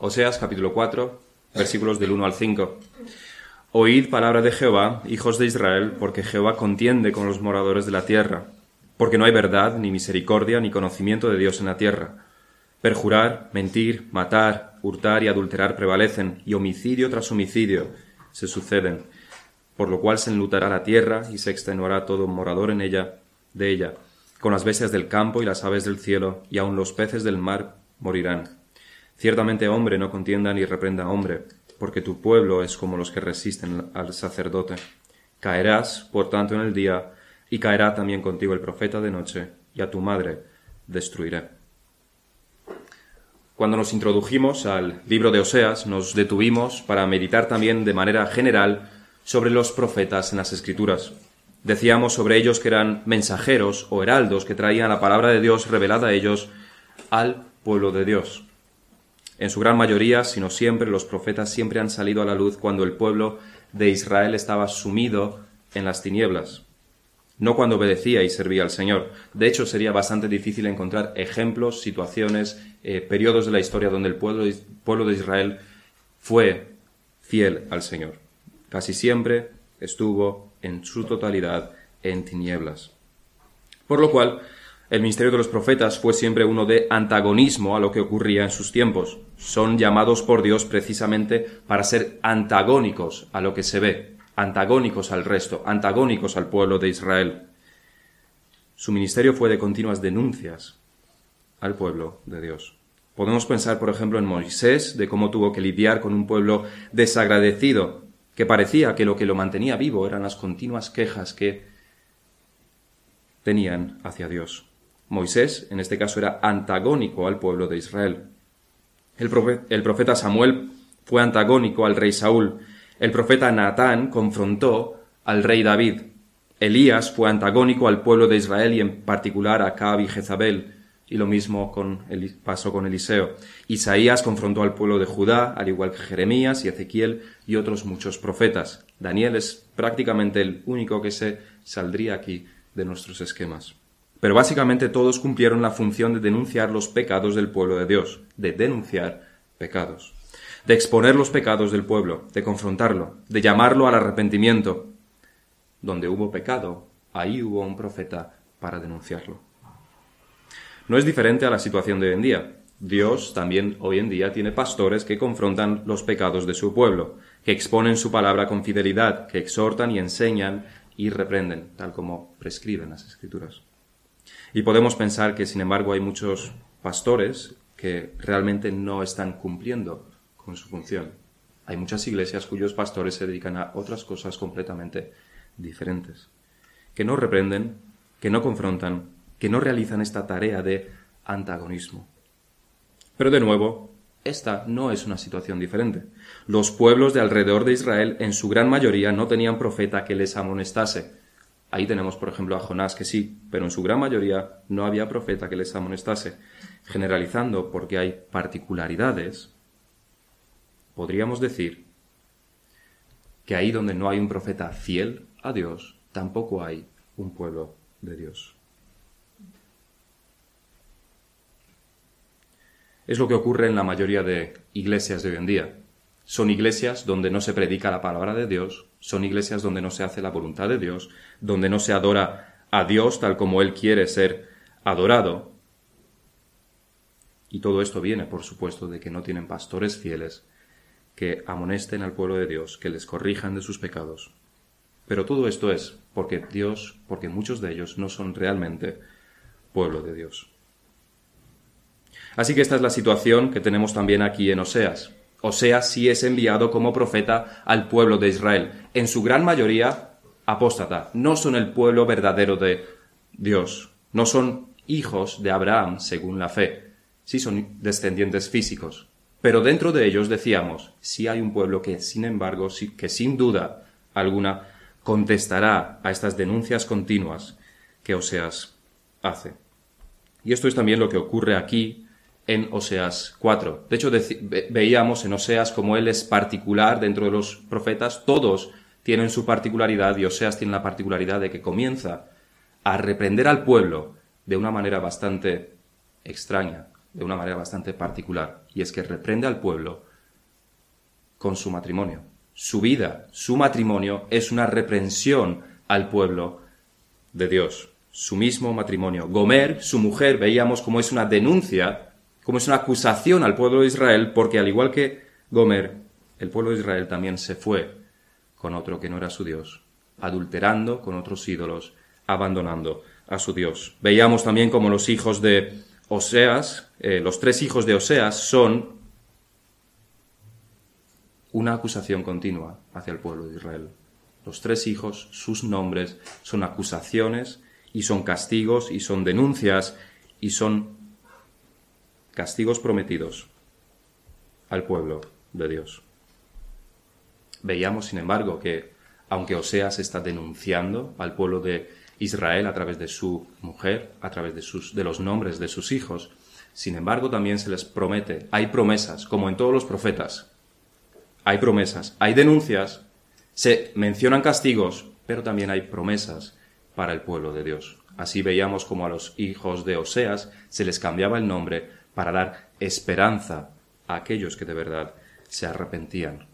Oseas capítulo 4, versículos del 1 al 5. Oíd palabra de Jehová, hijos de Israel, porque Jehová contiende con los moradores de la tierra, porque no hay verdad, ni misericordia, ni conocimiento de Dios en la tierra. Perjurar, mentir, matar, hurtar y adulterar prevalecen, y homicidio tras homicidio se suceden, por lo cual se enlutará la tierra y se extenuará todo morador en ella, de ella, con las bestias del campo y las aves del cielo, y aun los peces del mar morirán. Ciertamente hombre no contienda ni reprenda hombre, porque tu pueblo es como los que resisten al sacerdote. Caerás, por tanto, en el día, y caerá también contigo el profeta de noche, y a tu madre destruiré. Cuando nos introdujimos al libro de Oseas, nos detuvimos para meditar también de manera general sobre los profetas en las Escrituras. Decíamos sobre ellos que eran mensajeros o heraldos que traían la palabra de Dios revelada a ellos al pueblo de Dios. En su gran mayoría, si no siempre, los profetas siempre han salido a la luz cuando el pueblo de Israel estaba sumido en las tinieblas, no cuando obedecía y servía al Señor. De hecho, sería bastante difícil encontrar ejemplos, situaciones, eh, periodos de la historia donde el pueblo, pueblo de Israel fue fiel al Señor. Casi siempre estuvo en su totalidad en tinieblas. Por lo cual, el ministerio de los profetas fue siempre uno de antagonismo a lo que ocurría en sus tiempos. Son llamados por Dios precisamente para ser antagónicos a lo que se ve, antagónicos al resto, antagónicos al pueblo de Israel. Su ministerio fue de continuas denuncias al pueblo de Dios. Podemos pensar, por ejemplo, en Moisés, de cómo tuvo que lidiar con un pueblo desagradecido, que parecía que lo que lo mantenía vivo eran las continuas quejas que tenían hacia Dios. Moisés, en este caso, era antagónico al pueblo de Israel. El, profeta, Samuel fue antagónico al rey Saúl. El profeta Natán confrontó al rey David. Elías fue antagónico al pueblo de Israel y en particular a Cab y Jezabel. Y lo mismo con el, pasó con Eliseo. Isaías confrontó al pueblo de Judá, al igual que Jeremías y Ezequiel y otros muchos profetas. Daniel es prácticamente el único que se saldría aquí de nuestros esquemas. Pero básicamente todos cumplieron la función de denunciar los pecados del pueblo de Dios, de denunciar pecados, de exponer los pecados del pueblo, de confrontarlo, de llamarlo al arrepentimiento. Donde hubo pecado, ahí hubo un profeta para denunciarlo. No es diferente a la situación de hoy en día. Dios también hoy en día tiene pastores que confrontan los pecados de su pueblo, que exponen su palabra con fidelidad, que exhortan y enseñan y reprenden, tal como prescriben las escrituras. Y podemos pensar que, sin embargo, hay muchos pastores que realmente no están cumpliendo con su función. Hay muchas iglesias cuyos pastores se dedican a otras cosas completamente diferentes, que no reprenden, que no confrontan, que no realizan esta tarea de antagonismo. Pero de nuevo, esta no es una situación diferente. Los pueblos de alrededor de Israel en su gran mayoría no tenían profeta que les amonestase, Ahí tenemos, por ejemplo, a Jonás, que sí, pero en su gran mayoría no había profeta que les amonestase. Generalizando, porque hay particularidades, podríamos decir que ahí donde no hay un profeta fiel a Dios, tampoco hay un pueblo de Dios. Es lo que ocurre en la mayoría de iglesias de hoy en día. Son iglesias donde no se predica la palabra de Dios, son iglesias donde no se hace la voluntad de Dios, donde no se adora a Dios tal como Él quiere ser adorado. Y todo esto viene, por supuesto, de que no tienen pastores fieles que amonesten al pueblo de Dios, que les corrijan de sus pecados. Pero todo esto es porque Dios, porque muchos de ellos no son realmente pueblo de Dios. Así que esta es la situación que tenemos también aquí en Oseas. Oseas sí es enviado como profeta al pueblo de Israel, en su gran mayoría apóstata, no son el pueblo verdadero de Dios, no son hijos de Abraham según la fe, sí son descendientes físicos. Pero dentro de ellos decíamos, sí hay un pueblo que, sin embargo, que sin duda alguna contestará a estas denuncias continuas que Oseas hace. Y esto es también lo que ocurre aquí en Oseas 4. De hecho, veíamos en Oseas como él es particular dentro de los profetas, todos tienen su particularidad y Oseas tiene la particularidad de que comienza a reprender al pueblo de una manera bastante extraña, de una manera bastante particular, y es que reprende al pueblo con su matrimonio. Su vida, su matrimonio, es una reprensión al pueblo de Dios. Su mismo matrimonio. Gomer, su mujer, veíamos como es una denuncia, como es una acusación al pueblo de Israel, porque al igual que Gomer, el pueblo de Israel también se fue con otro que no era su Dios, adulterando con otros ídolos, abandonando a su Dios. Veíamos también como los hijos de Oseas, eh, los tres hijos de Oseas son una acusación continua hacia el pueblo de Israel. Los tres hijos, sus nombres, son acusaciones y son castigos y son denuncias y son castigos prometidos al pueblo de Dios. Veíamos, sin embargo, que aunque Oseas está denunciando al pueblo de Israel a través de su mujer, a través de, sus, de los nombres de sus hijos, sin embargo también se les promete, hay promesas, como en todos los profetas, hay promesas, hay denuncias, se mencionan castigos, pero también hay promesas para el pueblo de Dios. Así veíamos como a los hijos de Oseas se les cambiaba el nombre para dar esperanza a aquellos que de verdad se arrepentían.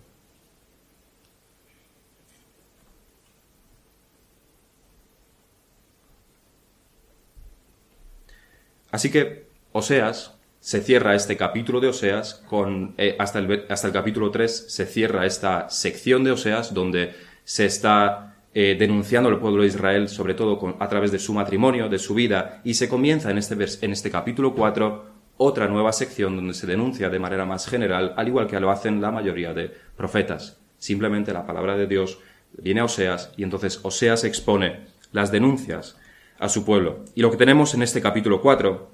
Así que Oseas se cierra este capítulo de Oseas con eh, hasta, el, hasta el capítulo 3 se cierra esta sección de Oseas donde se está eh, denunciando al pueblo de Israel sobre todo a través de su matrimonio, de su vida y se comienza en este, en este capítulo 4 otra nueva sección donde se denuncia de manera más general, al igual que lo hacen la mayoría de profetas. Simplemente la palabra de Dios viene a Oseas y entonces Oseas expone las denuncias a su pueblo. Y lo que tenemos en este capítulo 4,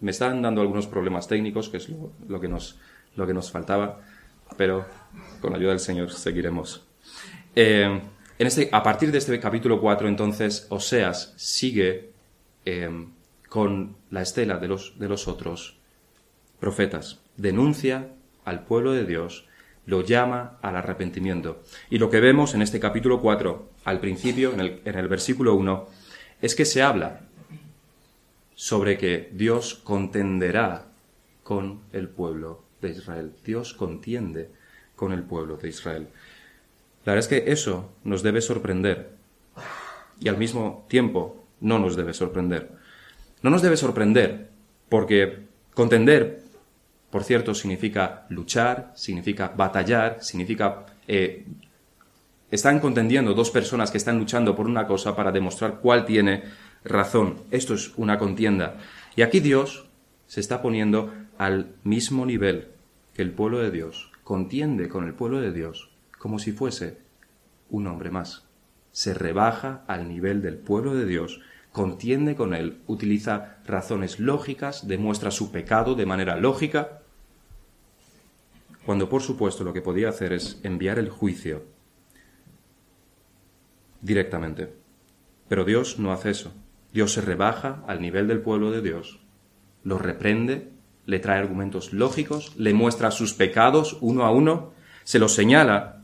me están dando algunos problemas técnicos, que es lo, que, nos, lo que nos faltaba, pero con la ayuda del Señor seguiremos. Eh, en este, a partir de este capítulo 4, entonces, Oseas sigue eh, con la estela de los, de los otros profetas. Denuncia al pueblo de Dios, lo llama al arrepentimiento. Y lo que vemos en este capítulo 4, al principio, en el, en el versículo 1, es que se habla sobre que Dios contenderá con el pueblo de Israel. Dios contiende con el pueblo de Israel. La verdad es que eso nos debe sorprender y al mismo tiempo no nos debe sorprender. No nos debe sorprender porque contender, por cierto, significa luchar, significa batallar, significa eh, están contendiendo dos personas que están luchando por una cosa para demostrar cuál tiene razón. Esto es una contienda. Y aquí Dios se está poniendo al mismo nivel que el pueblo de Dios. Contiende con el pueblo de Dios como si fuese un hombre más. Se rebaja al nivel del pueblo de Dios, contiende con él, utiliza razones lógicas, demuestra su pecado de manera lógica, cuando por supuesto lo que podía hacer es enviar el juicio directamente. Pero Dios no hace eso. Dios se rebaja al nivel del pueblo de Dios, lo reprende, le trae argumentos lógicos, le muestra sus pecados uno a uno, se los señala.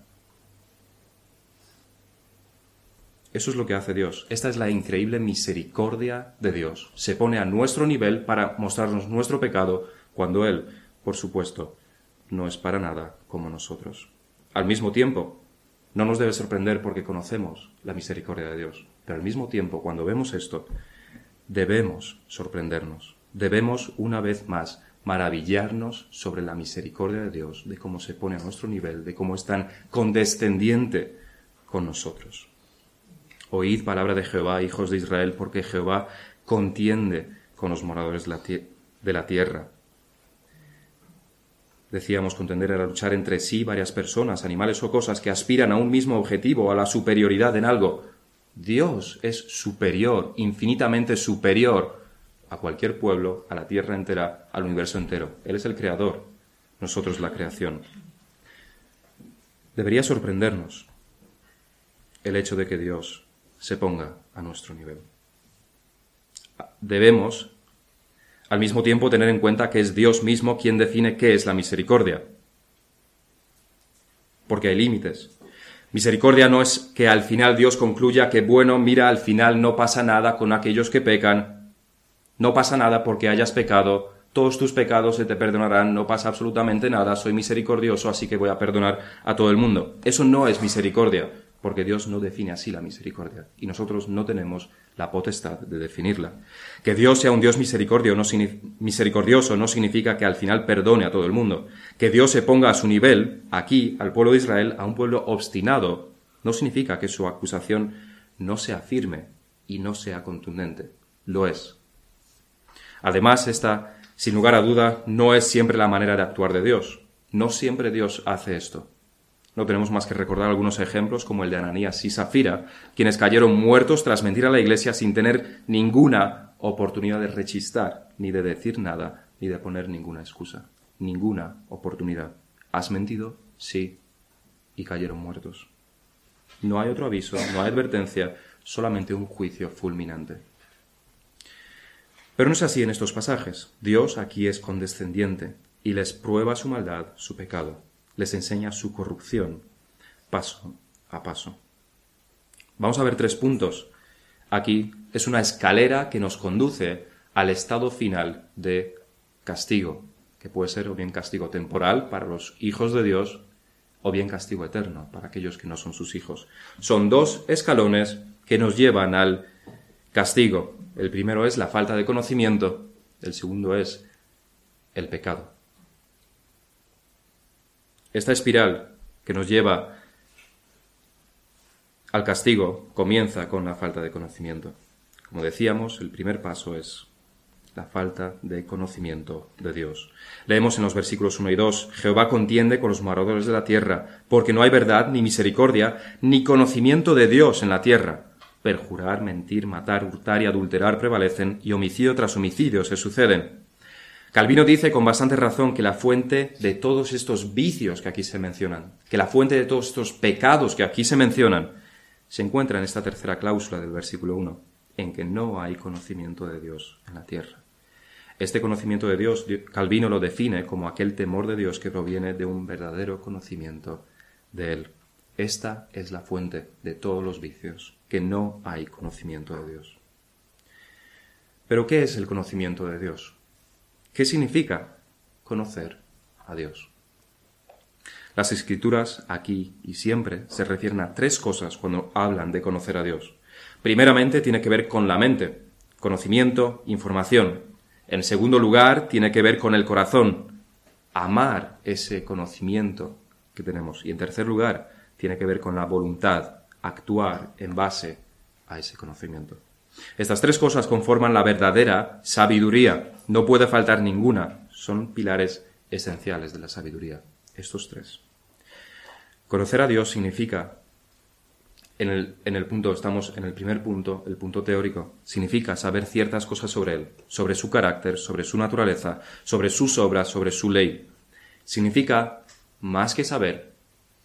Eso es lo que hace Dios. Esta es la increíble misericordia de Dios. Se pone a nuestro nivel para mostrarnos nuestro pecado cuando Él, por supuesto, no es para nada como nosotros. Al mismo tiempo, no nos debe sorprender porque conocemos la misericordia de Dios. Pero al mismo tiempo, cuando vemos esto, debemos sorprendernos. Debemos, una vez más, maravillarnos sobre la misericordia de Dios, de cómo se pone a nuestro nivel, de cómo es tan condescendiente con nosotros. Oíd palabra de Jehová, hijos de Israel, porque Jehová contiende con los moradores de la tierra Decíamos, contender era luchar entre sí varias personas, animales o cosas que aspiran a un mismo objetivo, a la superioridad en algo. Dios es superior, infinitamente superior a cualquier pueblo, a la tierra entera, al universo entero. Él es el creador, nosotros la creación. Debería sorprendernos el hecho de que Dios se ponga a nuestro nivel. Debemos al mismo tiempo tener en cuenta que es Dios mismo quien define qué es la misericordia. Porque hay límites. Misericordia no es que al final Dios concluya que, bueno, mira, al final no pasa nada con aquellos que pecan, no pasa nada porque hayas pecado, todos tus pecados se te perdonarán, no pasa absolutamente nada, soy misericordioso, así que voy a perdonar a todo el mundo. Eso no es misericordia, porque Dios no define así la misericordia, y nosotros no tenemos la potestad de definirla. Que Dios sea un Dios misericordioso no significa que al final perdone a todo el mundo. Que Dios se ponga a su nivel, aquí, al pueblo de Israel, a un pueblo obstinado, no significa que su acusación no sea firme y no sea contundente. Lo es. Además, esta sin lugar a duda, no es siempre la manera de actuar de Dios. No siempre Dios hace esto. No tenemos más que recordar algunos ejemplos como el de Ananías y Safira, quienes cayeron muertos tras mentir a la iglesia sin tener ninguna oportunidad de rechistar, ni de decir nada, ni de poner ninguna excusa. Ninguna oportunidad. ¿Has mentido? Sí. Y cayeron muertos. No hay otro aviso, no hay advertencia, solamente un juicio fulminante. Pero no es así en estos pasajes. Dios aquí es condescendiente y les prueba su maldad, su pecado, les enseña su corrupción, paso a paso. Vamos a ver tres puntos. Aquí es una escalera que nos conduce al estado final de castigo, que puede ser o bien castigo temporal para los hijos de Dios o bien castigo eterno para aquellos que no son sus hijos. Son dos escalones que nos llevan al castigo. El primero es la falta de conocimiento, el segundo es el pecado. Esta espiral que nos lleva al castigo comienza con la falta de conocimiento. Como decíamos, el primer paso es la falta de conocimiento de Dios. Leemos en los versículos 1 y 2, Jehová contiende con los moradores de la tierra, porque no hay verdad, ni misericordia, ni conocimiento de Dios en la tierra perjurar, mentir, matar, hurtar y adulterar prevalecen y homicidio tras homicidio se suceden. Calvino dice con bastante razón que la fuente de todos estos vicios que aquí se mencionan, que la fuente de todos estos pecados que aquí se mencionan, se encuentra en esta tercera cláusula del versículo 1, en que no hay conocimiento de Dios en la tierra. Este conocimiento de Dios, Calvino lo define como aquel temor de Dios que proviene de un verdadero conocimiento de Él. Esta es la fuente de todos los vicios, que no hay conocimiento de Dios. Pero ¿qué es el conocimiento de Dios? ¿Qué significa conocer a Dios? Las escrituras aquí y siempre se refieren a tres cosas cuando hablan de conocer a Dios. Primeramente tiene que ver con la mente, conocimiento, información. En segundo lugar tiene que ver con el corazón, amar ese conocimiento que tenemos. Y en tercer lugar tiene que ver con la voluntad, actuar en base a ese conocimiento. Estas tres cosas conforman la verdadera sabiduría. No puede faltar ninguna. Son pilares esenciales de la sabiduría. Estos tres. Conocer a Dios significa, en el, en el, punto, estamos en el primer punto, el punto teórico, significa saber ciertas cosas sobre Él, sobre su carácter, sobre su naturaleza, sobre sus obras, sobre su ley. Significa, más que saber,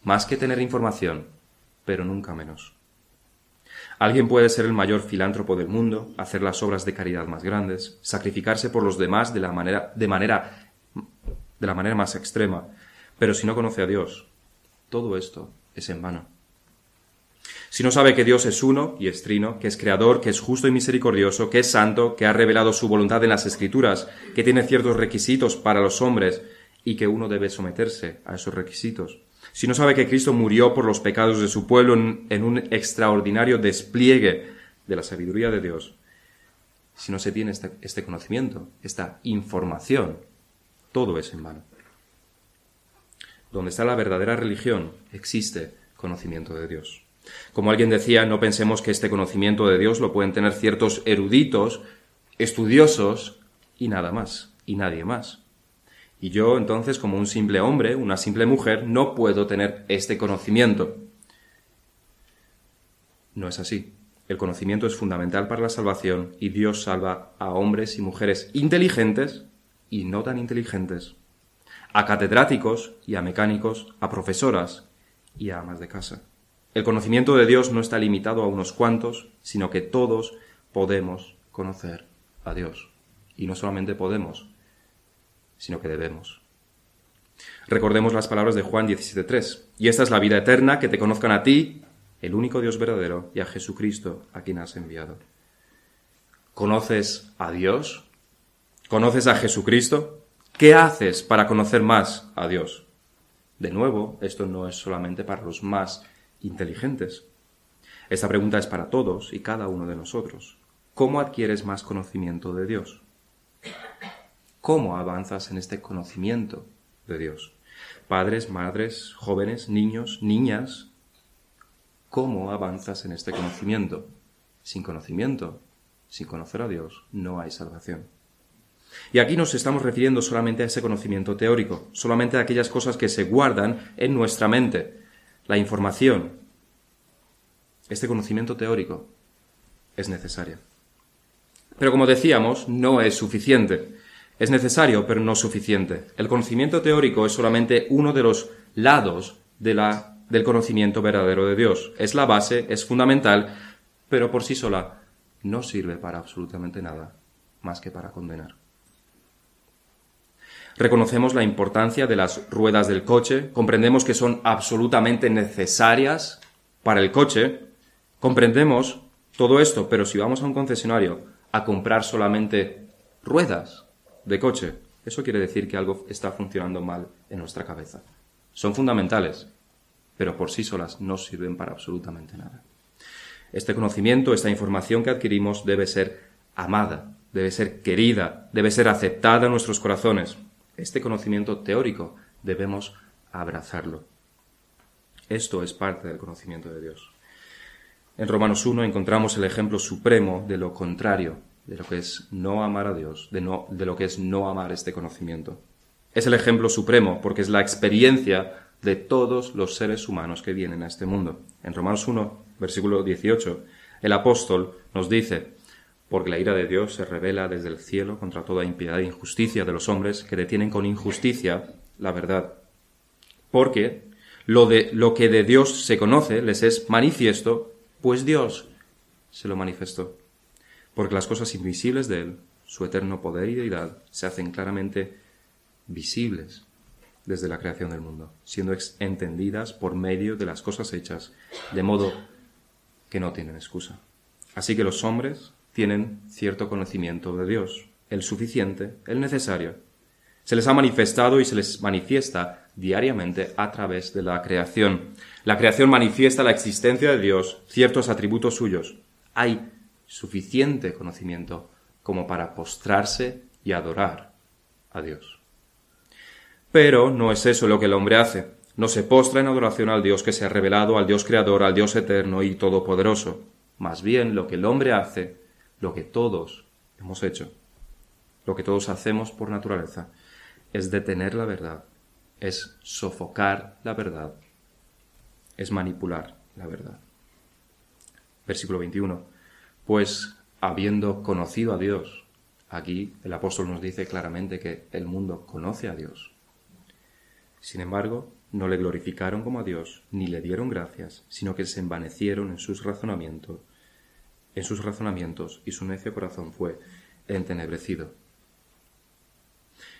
más que tener información, pero nunca menos. Alguien puede ser el mayor filántropo del mundo, hacer las obras de caridad más grandes, sacrificarse por los demás de la manera, de manera, de la manera más extrema, pero si no conoce a Dios, todo esto es en vano. Si no sabe que Dios es uno y es trino, que es creador, que es justo y misericordioso, que es santo, que ha revelado su voluntad en las Escrituras, que tiene ciertos requisitos para los hombres y que uno debe someterse a esos requisitos, si no sabe que Cristo murió por los pecados de su pueblo en, un extraordinario despliegue de la sabiduría de Dios, si no se tiene este, este conocimiento, esta información, todo es en vano. Donde está la verdadera religión, existe conocimiento de Dios. Como alguien decía, no pensemos que este conocimiento de Dios lo pueden tener ciertos eruditos, estudiosos y nada más, y nadie más. Y yo entonces, como un simple hombre, una simple mujer, no puedo tener este conocimiento. No es así. El conocimiento es fundamental para la salvación y Dios salva a hombres y mujeres inteligentes y no tan inteligentes, a catedráticos y a mecánicos, a profesoras y a amas de casa. El conocimiento de Dios no está limitado a unos cuantos, sino que todos podemos conocer a Dios. Y no solamente podemos, sino que debemos. Recordemos las palabras de Juan 17.3. Y esta es la vida eterna, que te conozcan a ti, el único Dios verdadero, y a Jesucristo, a quien has enviado. ¿Conoces a Dios? ¿Conoces a Jesucristo? ¿Qué haces para conocer más a Dios? De nuevo, esto no es solamente para los más inteligentes. Esta pregunta es para todos y cada uno de nosotros. ¿Cómo adquieres más conocimiento de Dios? ¿Cómo avanzas en este conocimiento de Dios? Padres, madres, jóvenes, niños, niñas, ¿cómo avanzas en este conocimiento? Sin conocimiento, sin conocer a Dios, no hay salvación. Y aquí nos estamos refiriendo solamente a ese conocimiento teórico, solamente a aquellas cosas que se guardan en nuestra mente, la información. Este conocimiento teórico es necesario. Pero como decíamos, no es suficiente. Es necesario, pero no suficiente. El conocimiento teórico es solamente uno de los lados de la, del conocimiento verdadero de Dios. Es la base, es fundamental, pero por sí sola no sirve para absolutamente nada más que para condenar. Reconocemos la importancia de las ruedas del coche, comprendemos que son absolutamente necesarias para el coche, comprendemos todo esto, pero si vamos a un concesionario a comprar solamente ruedas de coche, eso quiere decir que algo está funcionando mal en nuestra cabeza. Son fundamentales, pero por sí solas no sirven para absolutamente nada. Este conocimiento, esta información que adquirimos debe ser amada, debe ser querida, debe ser aceptada en nuestros corazones. Este conocimiento teórico debemos abrazarlo. Esto es parte del conocimiento de Dios. En Romanos 1 encontramos el ejemplo supremo de lo contrario, de lo que es no amar a Dios, de, no, de lo que es no amar este conocimiento. Es el ejemplo supremo porque es la experiencia de todos los seres humanos que vienen a este mundo. En Romanos 1, versículo 18, el apóstol nos dice, porque la ira de Dios se revela desde el cielo contra toda impiedad e injusticia de los hombres que detienen con injusticia la verdad. Porque lo, de, lo que de Dios se conoce les es manifiesto, pues Dios se lo manifestó. Porque las cosas invisibles de Él, su eterno poder y deidad, se hacen claramente visibles desde la creación del mundo, siendo entendidas por medio de las cosas hechas, de modo que no tienen excusa. Así que los hombres tienen cierto conocimiento de Dios, el suficiente, el necesario. Se les ha manifestado y se les manifiesta diariamente a través de la creación. La creación manifiesta la existencia de Dios, ciertos atributos suyos. Hay suficiente conocimiento como para postrarse y adorar a Dios. Pero no es eso lo que el hombre hace. No se postra en adoración al Dios que se ha revelado, al Dios creador, al Dios eterno y todopoderoso. Más bien lo que el hombre hace, lo que todos hemos hecho, lo que todos hacemos por naturaleza, es detener la verdad, es sofocar la verdad, es manipular la verdad. Versículo 21. Pues habiendo conocido a Dios, aquí el apóstol nos dice claramente que el mundo conoce a Dios. Sin embargo, no le glorificaron como a Dios, ni le dieron gracias, sino que se envanecieron en sus razonamientos, en sus razonamientos, y su necio corazón fue entenebrecido.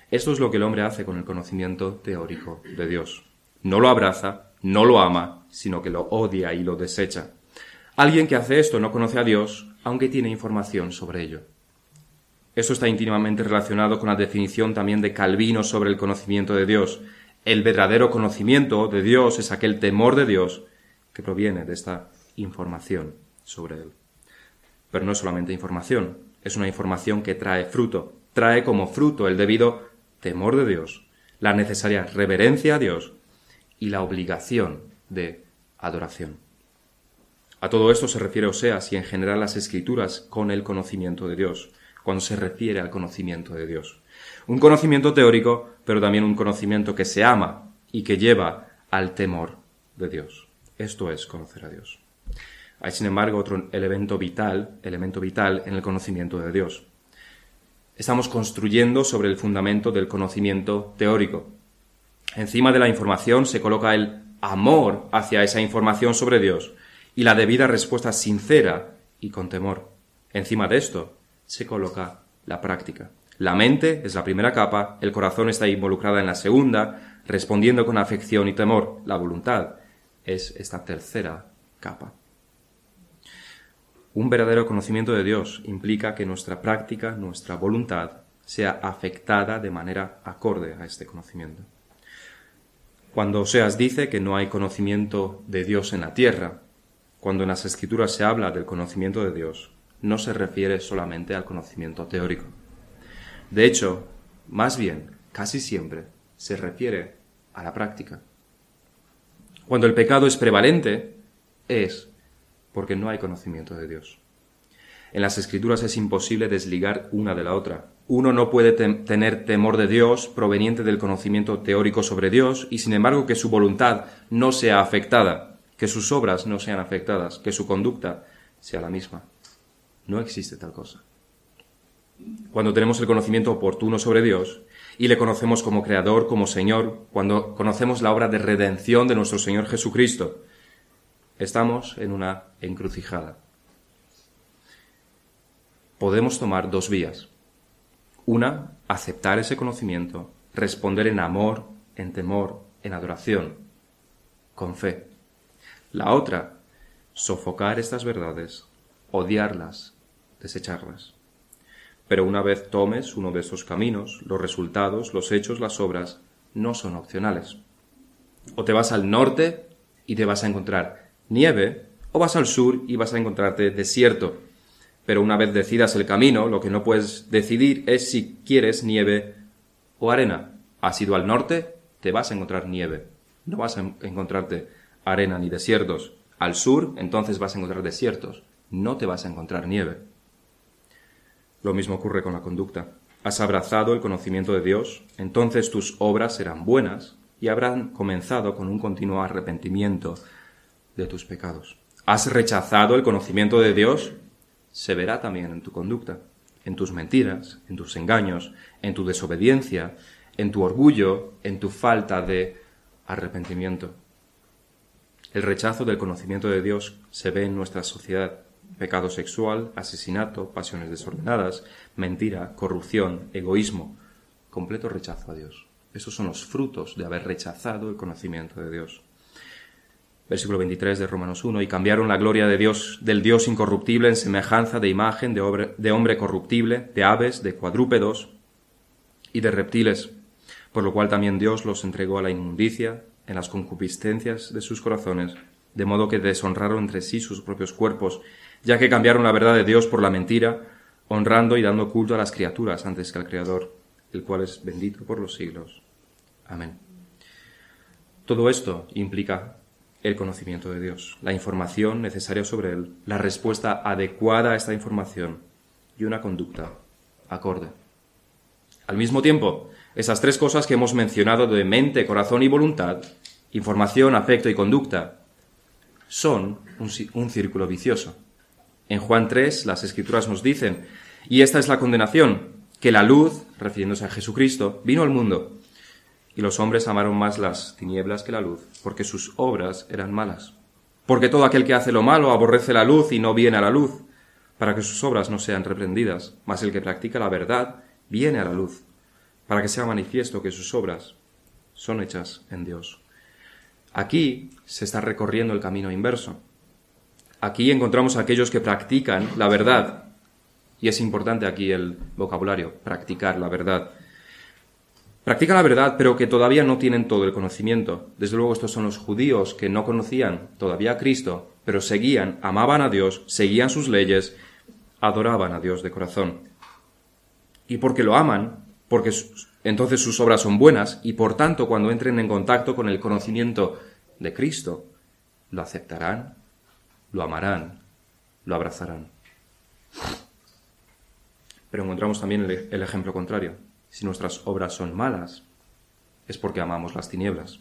Esto es lo que el hombre hace con el conocimiento teórico de Dios. No lo abraza, no lo ama, sino que lo odia y lo desecha. Alguien que hace esto no conoce a Dios, aunque tiene información sobre ello. Esto está íntimamente relacionado con la definición también de Calvino sobre el conocimiento de Dios, el verdadero conocimiento de Dios es aquel temor de Dios que proviene de esta información sobre Él. Pero no es solamente información, es una información que trae fruto, trae como fruto el debido temor de Dios, la necesaria reverencia a Dios y la obligación de adoración. A todo esto se refiere Oseas y en general las escrituras con el conocimiento de Dios, cuando se refiere al conocimiento de Dios. Un conocimiento teórico, pero también un conocimiento que se ama y que lleva al temor de Dios. Esto es conocer a Dios. Hay, sin embargo, otro elemento vital, elemento vital en el conocimiento de Dios. Estamos construyendo sobre el fundamento del conocimiento teórico. Encima de la información se coloca el amor hacia esa información sobre Dios y la debida respuesta sincera y con temor. Encima de esto se coloca la práctica. La mente es la primera capa, el corazón está involucrada en la segunda, respondiendo con afección y temor. La voluntad es esta tercera capa. Un verdadero conocimiento de Dios implica que nuestra práctica, nuestra voluntad, sea afectada de manera acorde a este conocimiento. Cuando Oseas dice que no hay conocimiento de Dios en la tierra, cuando en las escrituras se habla del conocimiento de Dios, no se refiere solamente al conocimiento teórico. De hecho, más bien, casi siempre, se refiere a la práctica. Cuando el pecado es prevalente, es porque no hay conocimiento de Dios. En las escrituras es imposible desligar una de la otra. Uno no puede tener temor de Dios proveniente del conocimiento teórico sobre Dios y sin embargo que su voluntad no sea afectada, que sus obras no sean afectadas, que su conducta sea la misma. No existe tal cosa. Cuando tenemos el conocimiento oportuno sobre Dios y le conocemos como Creador, como Señor, cuando conocemos la obra de redención de nuestro Señor Jesucristo, estamos en una encrucijada podemos tomar dos vías. Una, aceptar ese conocimiento, responder en amor, en temor, en adoración, con fe. La otra, sofocar estas verdades, odiarlas, desecharlas. Pero una vez tomes uno de esos caminos, los resultados, los hechos, las obras, no son opcionales. O te vas al norte y te vas a encontrar nieve, o vas al sur y vas a encontrarte desierto pero una vez decidas el camino, lo que no puedes decidir es si quieres nieve o arena. Has ido al norte, te vas a encontrar nieve. No vas a encontrarte arena ni desiertos. Al sur, entonces vas a encontrar desiertos. No te vas a encontrar nieve. Lo mismo ocurre con la conducta. Has abrazado el conocimiento de Dios, entonces tus obras serán buenas y habrán comenzado con un continuo arrepentimiento de tus pecados. Has rechazado el conocimiento de Dios, se verá también en tu conducta, en tus mentiras, en tus engaños, en tu desobediencia, en tu orgullo, en tu falta de arrepentimiento. El rechazo del conocimiento de Dios se ve en nuestra sociedad. Pecado sexual, asesinato, pasiones desordenadas, mentira, corrupción, egoísmo, completo rechazo a Dios. Esos son los frutos de haber rechazado el conocimiento de Dios versículo 23 de Romanos 1, y cambiaron la gloria de Dios, del Dios incorruptible en semejanza de imagen de de hombre corruptible, de aves, de cuadrúpedos y de reptiles, por lo cual también Dios los entregó a la inmundicia en las concupiscencias de sus corazones, de modo que deshonraron entre sí sus propios cuerpos, ya que cambiaron la verdad de Dios por la mentira, honrando y dando culto a las criaturas antes que al Creador, el cual es bendito por los siglos. Amén. Todo esto implica el conocimiento de Dios, la información necesaria sobre Él, la respuesta adecuada a esta información y una conducta acorde. Al mismo tiempo, esas tres cosas que hemos mencionado de mente, corazón y voluntad, información, afecto y conducta, son un, círculo vicioso. En Juan 3 las escrituras nos dicen, y esta es la condenación, que la luz, refiriéndose a Jesucristo, vino al mundo y los hombres amaron más las tinieblas que la luz, porque sus obras eran malas. Porque todo aquel que hace lo malo aborrece la luz y no viene a la luz, para que sus obras no sean reprendidas, mas el que practica la verdad viene a la luz, para que sea manifiesto que sus obras son hechas en Dios. Aquí se está recorriendo el camino inverso. Aquí encontramos a aquellos que practican la verdad, y es importante aquí el vocabulario, practicar la verdad. Practican la verdad, pero que todavía no tienen todo el conocimiento. Desde luego estos son los judíos que no conocían todavía a Cristo, pero seguían, amaban a Dios, seguían sus leyes, adoraban a Dios de corazón. Y porque lo aman, porque entonces sus obras son buenas, y por tanto cuando entren en contacto con el conocimiento de Cristo, lo aceptarán, lo amarán, lo abrazarán. Pero encontramos también el, ejemplo contrario si nuestras obras son malas, es porque amamos las tinieblas.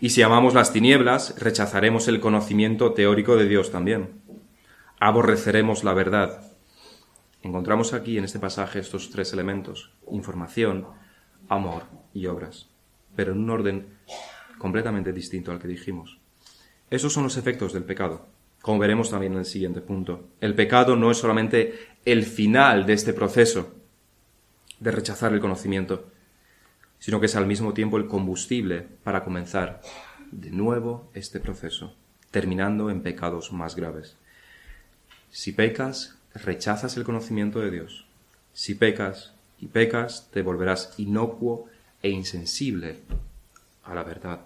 Y si amamos las tinieblas, rechazaremos el conocimiento teórico de Dios también. Aborreceremos la verdad. Encontramos aquí en este pasaje estos tres elementos, información, amor y obras, pero en un orden completamente distinto al que dijimos. Esos son los efectos del pecado, como veremos también en el siguiente punto. El pecado no es solamente el final de este proceso, de rechazar el conocimiento, sino que es al mismo tiempo el combustible para comenzar de nuevo este proceso, terminando en pecados más graves. Si pecas, rechazas el conocimiento de Dios. Si pecas, y pecas, te volverás inocuo e insensible a la verdad.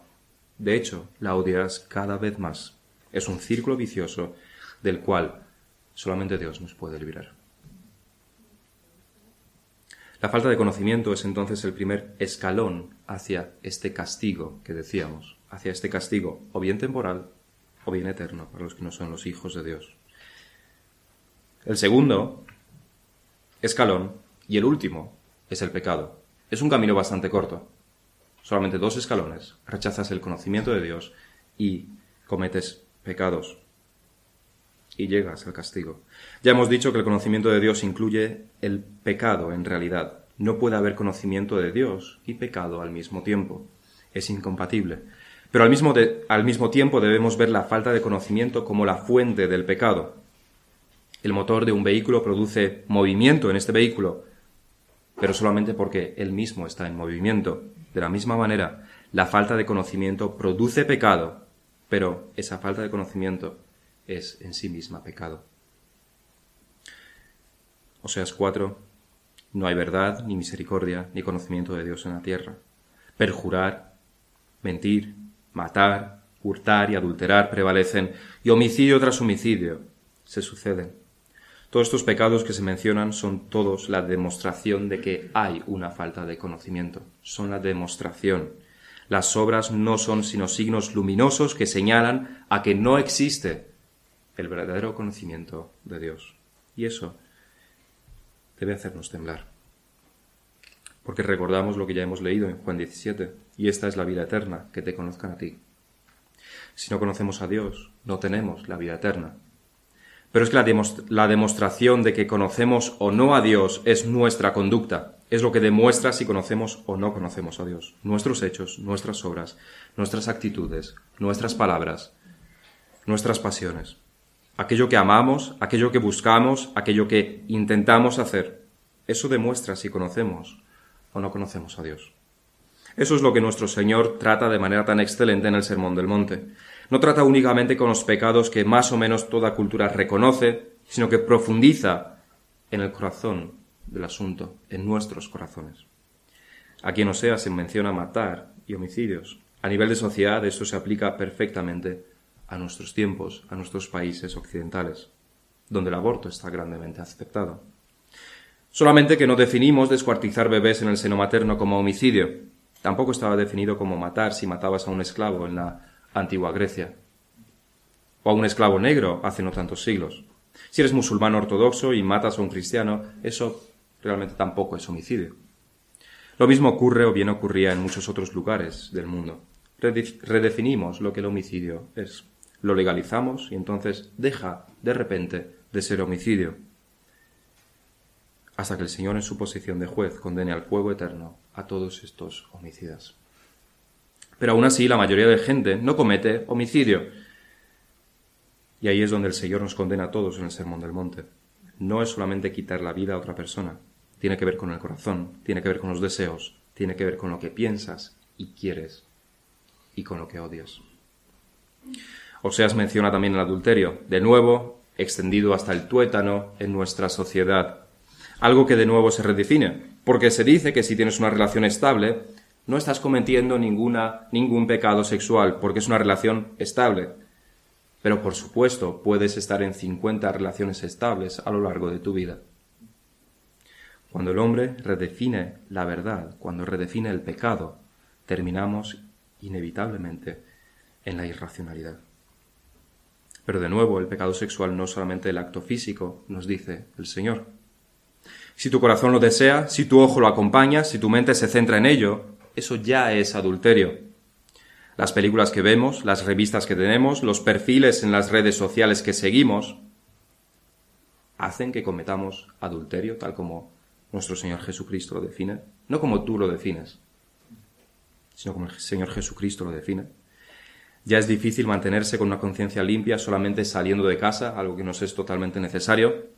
De hecho, la odiarás cada vez más. Es un círculo vicioso del cual solamente Dios nos puede librar. La falta de conocimiento es entonces el primer escalón hacia este castigo que decíamos, hacia este castigo o bien temporal o bien eterno para los que no son los hijos de Dios. El segundo escalón y el último es el pecado. Es un camino bastante corto. Solamente dos escalones. Rechazas el conocimiento de Dios y cometes pecados. Y llegas al castigo. Ya hemos dicho que el conocimiento de Dios incluye el pecado en realidad. No puede haber conocimiento de Dios y pecado al mismo tiempo. Es incompatible. Pero al mismo, al mismo tiempo debemos ver la falta de conocimiento como la fuente del pecado. El motor de un vehículo produce movimiento en este vehículo, pero solamente porque él mismo está en movimiento. De la misma manera, la falta de conocimiento produce pecado, pero esa falta de conocimiento es en sí misma pecado. Oseas 4. No hay verdad, ni misericordia, ni conocimiento de Dios en la tierra. Perjurar, mentir, matar, hurtar y adulterar prevalecen, y homicidio tras homicidio se suceden. Todos estos pecados que se mencionan son todos la demostración de que hay una falta de conocimiento, son la demostración. Las obras no son sino signos luminosos que señalan a que no existe el verdadero conocimiento de Dios. Y eso debe hacernos temblar. Porque recordamos lo que ya hemos leído en Juan 17, y esta es la vida eterna, que te conozcan a ti. Si no conocemos a Dios, no tenemos la vida eterna. Pero es que la, demostración de que conocemos o no a Dios es nuestra conducta. Es lo que demuestra si conocemos o no conocemos a Dios. Nuestros hechos, nuestras obras, nuestras actitudes, nuestras palabras, nuestras pasiones. Aquello que amamos, aquello que buscamos, aquello que intentamos hacer. Eso demuestra si conocemos o no conocemos a Dios. Eso es lo que nuestro Señor trata de manera tan excelente en el Sermón del Monte. No trata únicamente con los pecados que más o menos toda cultura reconoce, sino que profundiza en el corazón del asunto, en nuestros corazones. Aquí en Osea se menciona matar y homicidios. A nivel de sociedad esto se aplica perfectamente a nuestros tiempos, a nuestros países occidentales, donde el aborto está grandemente aceptado. Solamente que no definimos descuartizar bebés en el seno materno como homicidio. Tampoco estaba definido como matar si matabas a un esclavo en la antigua Grecia, o a un esclavo negro hace no tantos siglos. Si eres musulmán ortodoxo y matas a un cristiano, eso realmente tampoco es homicidio. Lo mismo ocurre o bien ocurría en muchos otros lugares del mundo. Redefinimos lo que el homicidio es. Lo legalizamos y entonces deja de repente de ser homicidio. Hasta que el Señor en su posición de juez condene al fuego eterno a todos estos homicidas. Pero aún así la mayoría de gente no comete homicidio. Y ahí es donde el Señor nos condena a todos en el Sermón del Monte. No es solamente quitar la vida a otra persona, tiene que ver con el corazón, tiene que ver con los deseos, tiene que ver con lo que piensas y quieres y con lo que odias. Oseas menciona también el adulterio, de nuevo extendido hasta el tuétano en nuestra sociedad. Algo que de nuevo se redefine, porque se dice que si tienes una relación estable, no estás cometiendo ninguna, ningún pecado sexual, porque es una relación estable. Pero por supuesto, puedes estar en 50 relaciones estables a lo largo de tu vida. Cuando el hombre redefine la verdad, cuando redefine el pecado, terminamos inevitablemente en la irracionalidad. Pero de nuevo, el pecado sexual no es solamente el acto físico, nos dice el Señor. Si tu corazón lo desea, si tu ojo lo acompaña, si tu mente se centra en ello, eso ya es adulterio. Las películas que vemos, las revistas que tenemos, los perfiles en las redes sociales que seguimos, hacen que cometamos adulterio tal como nuestro Señor Jesucristo lo define, no como tú lo defines, sino como el Señor Jesucristo lo define. Ya es difícil mantenerse con una conciencia limpia solamente saliendo de casa, algo que nos es totalmente necesario,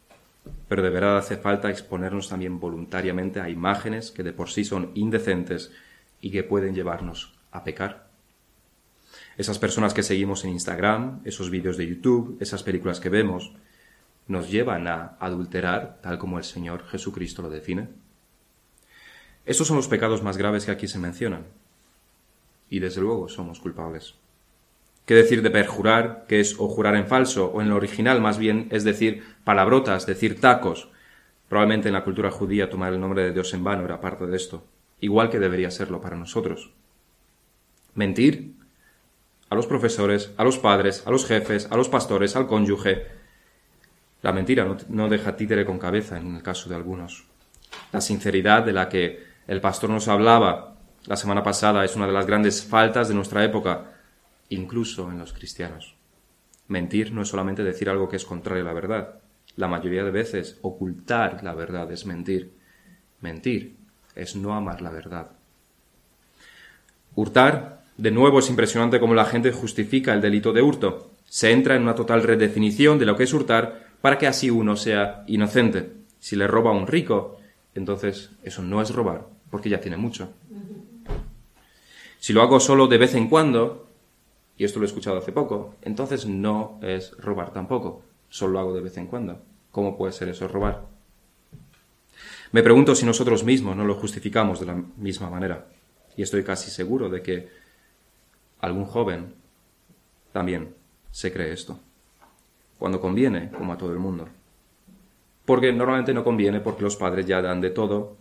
pero de verdad hace falta exponernos también voluntariamente a imágenes que de por sí son indecentes y que pueden llevarnos a pecar. Esas personas que seguimos en Instagram, esos vídeos de YouTube, esas películas que vemos, nos llevan a adulterar tal como el Señor Jesucristo lo define. Estos son los pecados más graves que aquí se mencionan. Y desde luego somos culpables. ¿Qué decir de perjurar, que es o jurar en falso, o en lo original más bien es decir palabrotas, decir tacos? Probablemente en la cultura judía tomar el nombre de Dios en vano era parte de esto, igual que debería serlo para nosotros. Mentir a los profesores, a los padres, a los jefes, a los pastores, al cónyuge. La mentira no, deja títere con cabeza en el caso de algunos. La sinceridad de la que el pastor nos hablaba la semana pasada es una de las grandes faltas de nuestra época incluso en los cristianos. Mentir no es solamente decir algo que es contrario a la verdad. La mayoría de veces ocultar la verdad es mentir. Mentir es no amar la verdad. Hurtar, de nuevo, es impresionante cómo la gente justifica el delito de hurto. Se entra en una total redefinición de lo que es hurtar para que así uno sea inocente. Si le roba a un rico, entonces eso no es robar, porque ya tiene mucho. Si lo hago solo de vez en cuando, y esto lo he escuchado hace poco, entonces no es robar tampoco, solo lo hago de vez en cuando. ¿Cómo puede ser eso robar? Me pregunto si nosotros mismos no lo justificamos de la misma manera, y estoy casi seguro de que algún joven también se cree esto, cuando conviene, como a todo el mundo. Porque normalmente no conviene porque los padres ya dan de todo,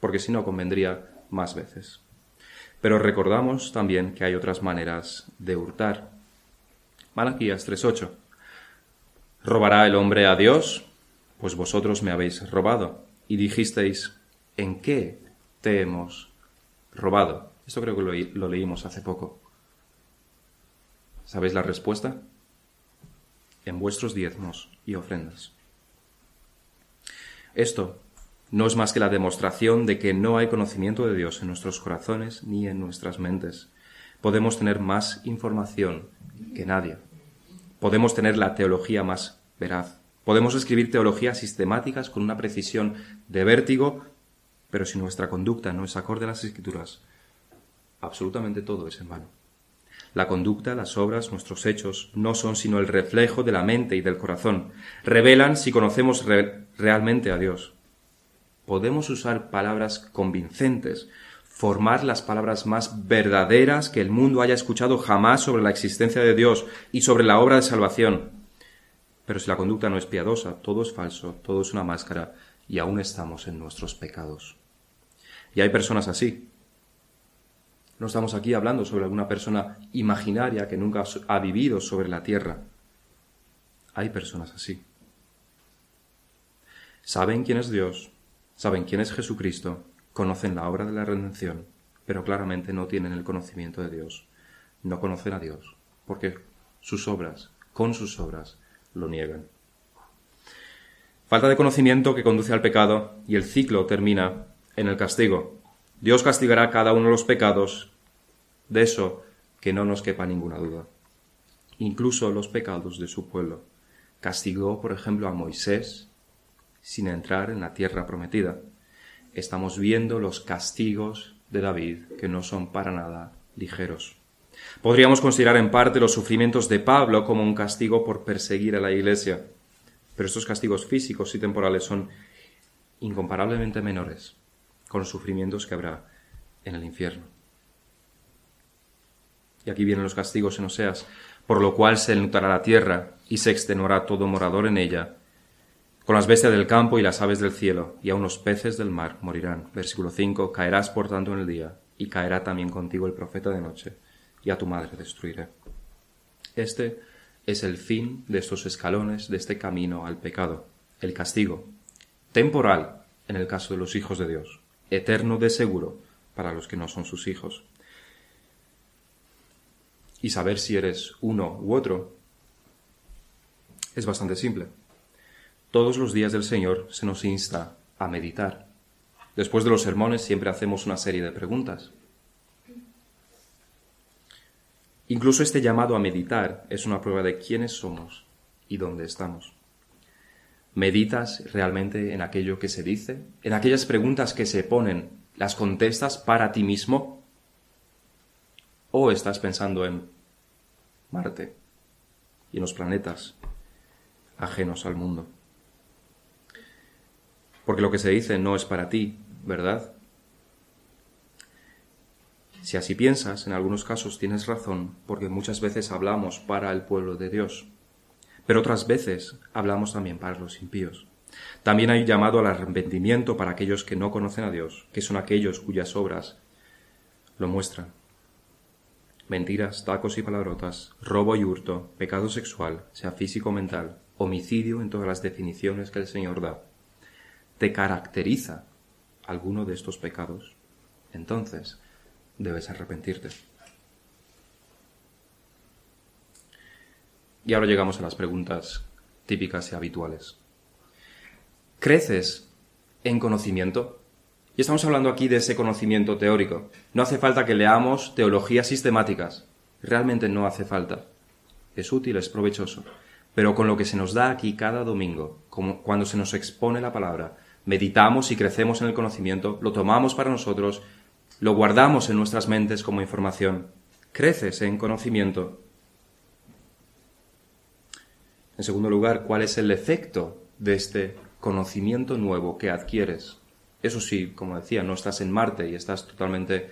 porque si no convendría más veces. Pero recordamos también que hay otras maneras de hurtar. Malaquías 3.8. ¿Robará el hombre a Dios? Pues vosotros me habéis robado. Y dijisteis, ¿en qué te hemos robado? Esto creo que lo, lo leímos hace poco. ¿Sabéis la respuesta? En vuestros diezmos y ofrendas. Esto no es más que la demostración de que no hay conocimiento de Dios en nuestros corazones ni en nuestras mentes. Podemos tener más información que nadie. Podemos tener la teología más veraz. Podemos escribir teologías sistemáticas con una precisión de vértigo, pero si nuestra conducta no es acorde a las escrituras, absolutamente todo es en vano. La conducta, las obras, nuestros hechos no son sino el reflejo de la mente y del corazón. Revelan si conocemos realmente a Dios podemos usar palabras convincentes, formar las palabras más verdaderas que el mundo haya escuchado jamás sobre la existencia de Dios y sobre la obra de salvación. Pero si la conducta no es piadosa, todo es falso, todo es una máscara y aún estamos en nuestros pecados. Y hay personas así. No estamos aquí hablando sobre alguna persona imaginaria que nunca ha vivido sobre la tierra. Hay personas así. Saben quién es Dios, Saben quién es Jesucristo, conocen la obra de la redención, pero claramente no tienen el conocimiento de Dios. No conocen a Dios, porque sus obras, con sus obras, lo niegan. Falta de conocimiento que conduce al pecado y el ciclo termina en el castigo. Dios castigará cada uno de los pecados, de eso que no nos quepa ninguna duda. Incluso los pecados de su pueblo. Castigó, por ejemplo, a Moisés sin entrar en la tierra prometida. Estamos viendo los castigos de David que no son para nada ligeros. Podríamos considerar en parte los sufrimientos de Pablo como un castigo por perseguir a la Iglesia, pero estos castigos físicos y temporales son incomparablemente menores con los sufrimientos que habrá en el infierno. Y aquí vienen los castigos en Oseas, por lo cual se enlutará la tierra y se extenuará todo morador en ella, con las bestias del campo y las aves del cielo, y a unos peces del mar morirán. Versículo 5. Caerás por tanto en el día, y caerá también contigo el profeta de noche, y a tu madre destruiré. Este es el fin de estos escalones, de este camino al pecado, el castigo, temporal en el caso de los hijos de Dios, eterno de seguro para los que no son sus hijos. Y saber si eres uno u otro es bastante simple. Todos los días del Señor se nos insta a meditar. Después de los sermones siempre hacemos una serie de preguntas. Incluso este llamado a meditar es una prueba de quiénes somos y dónde estamos. ¿Meditas realmente en aquello que se dice? ¿En aquellas preguntas que se ponen? ¿Las contestas para ti mismo? ¿O estás pensando en Marte y en los planetas ajenos al mundo? porque lo que se dice no es para ti, ¿verdad? Si así piensas, en algunos casos tienes razón, porque muchas veces hablamos para el pueblo de Dios, pero otras veces hablamos también para los impíos. También hay llamado al arrepentimiento para aquellos que no conocen a Dios, que son aquellos cuyas obras lo muestran. Mentiras, tacos y palabrotas, robo y hurto, pecado sexual, sea físico o mental, homicidio en todas las definiciones que el Señor da. ¿Te caracteriza alguno de estos pecados? Entonces debes arrepentirte. Y ahora llegamos a las preguntas típicas y habituales. ¿Creces en conocimiento? Y estamos hablando aquí de ese conocimiento teórico. No hace falta que leamos teologías sistemáticas. Realmente no hace falta. Es útil, es provechoso. Pero con lo que se nos da aquí cada domingo, como cuando se nos expone la palabra, meditamos y crecemos en el conocimiento, lo tomamos para nosotros, lo guardamos en nuestras mentes como información. Creces en conocimiento. En segundo lugar, ¿cuál es el efecto de este conocimiento nuevo que adquieres? Eso sí, como decía, no estás en Marte y estás totalmente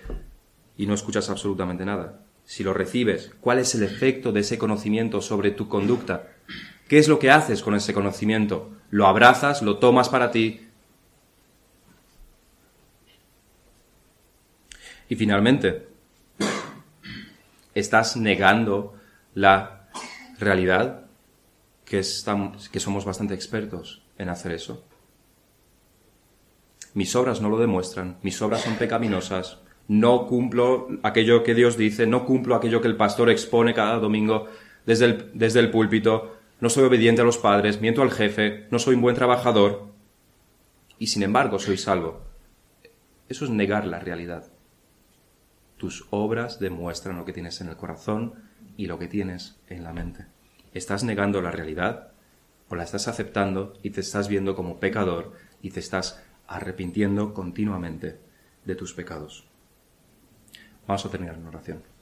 y no escuchas absolutamente nada. Si lo recibes, ¿cuál es el efecto de ese conocimiento sobre tu conducta? ¿Qué es lo que haces con ese conocimiento? ¿Lo abrazas, lo tomas para ti? Y finalmente, ¿estás negando la realidad? Que, que somos bastante expertos en hacer eso. Mis obras no lo demuestran, mis obras son pecaminosas, no cumplo aquello que Dios dice, no cumplo aquello que el pastor expone cada domingo desde desde el púlpito, no soy obediente a los padres, miento al jefe, no soy un buen trabajador, y sin embargo soy salvo. Eso es negar la realidad. Tus obras demuestran lo que tienes en el corazón y lo que tienes en la mente. ¿Estás negando la realidad o la estás aceptando y te estás viendo como pecador y te estás arrepintiendo continuamente de tus pecados? Vamos a terminar en oración.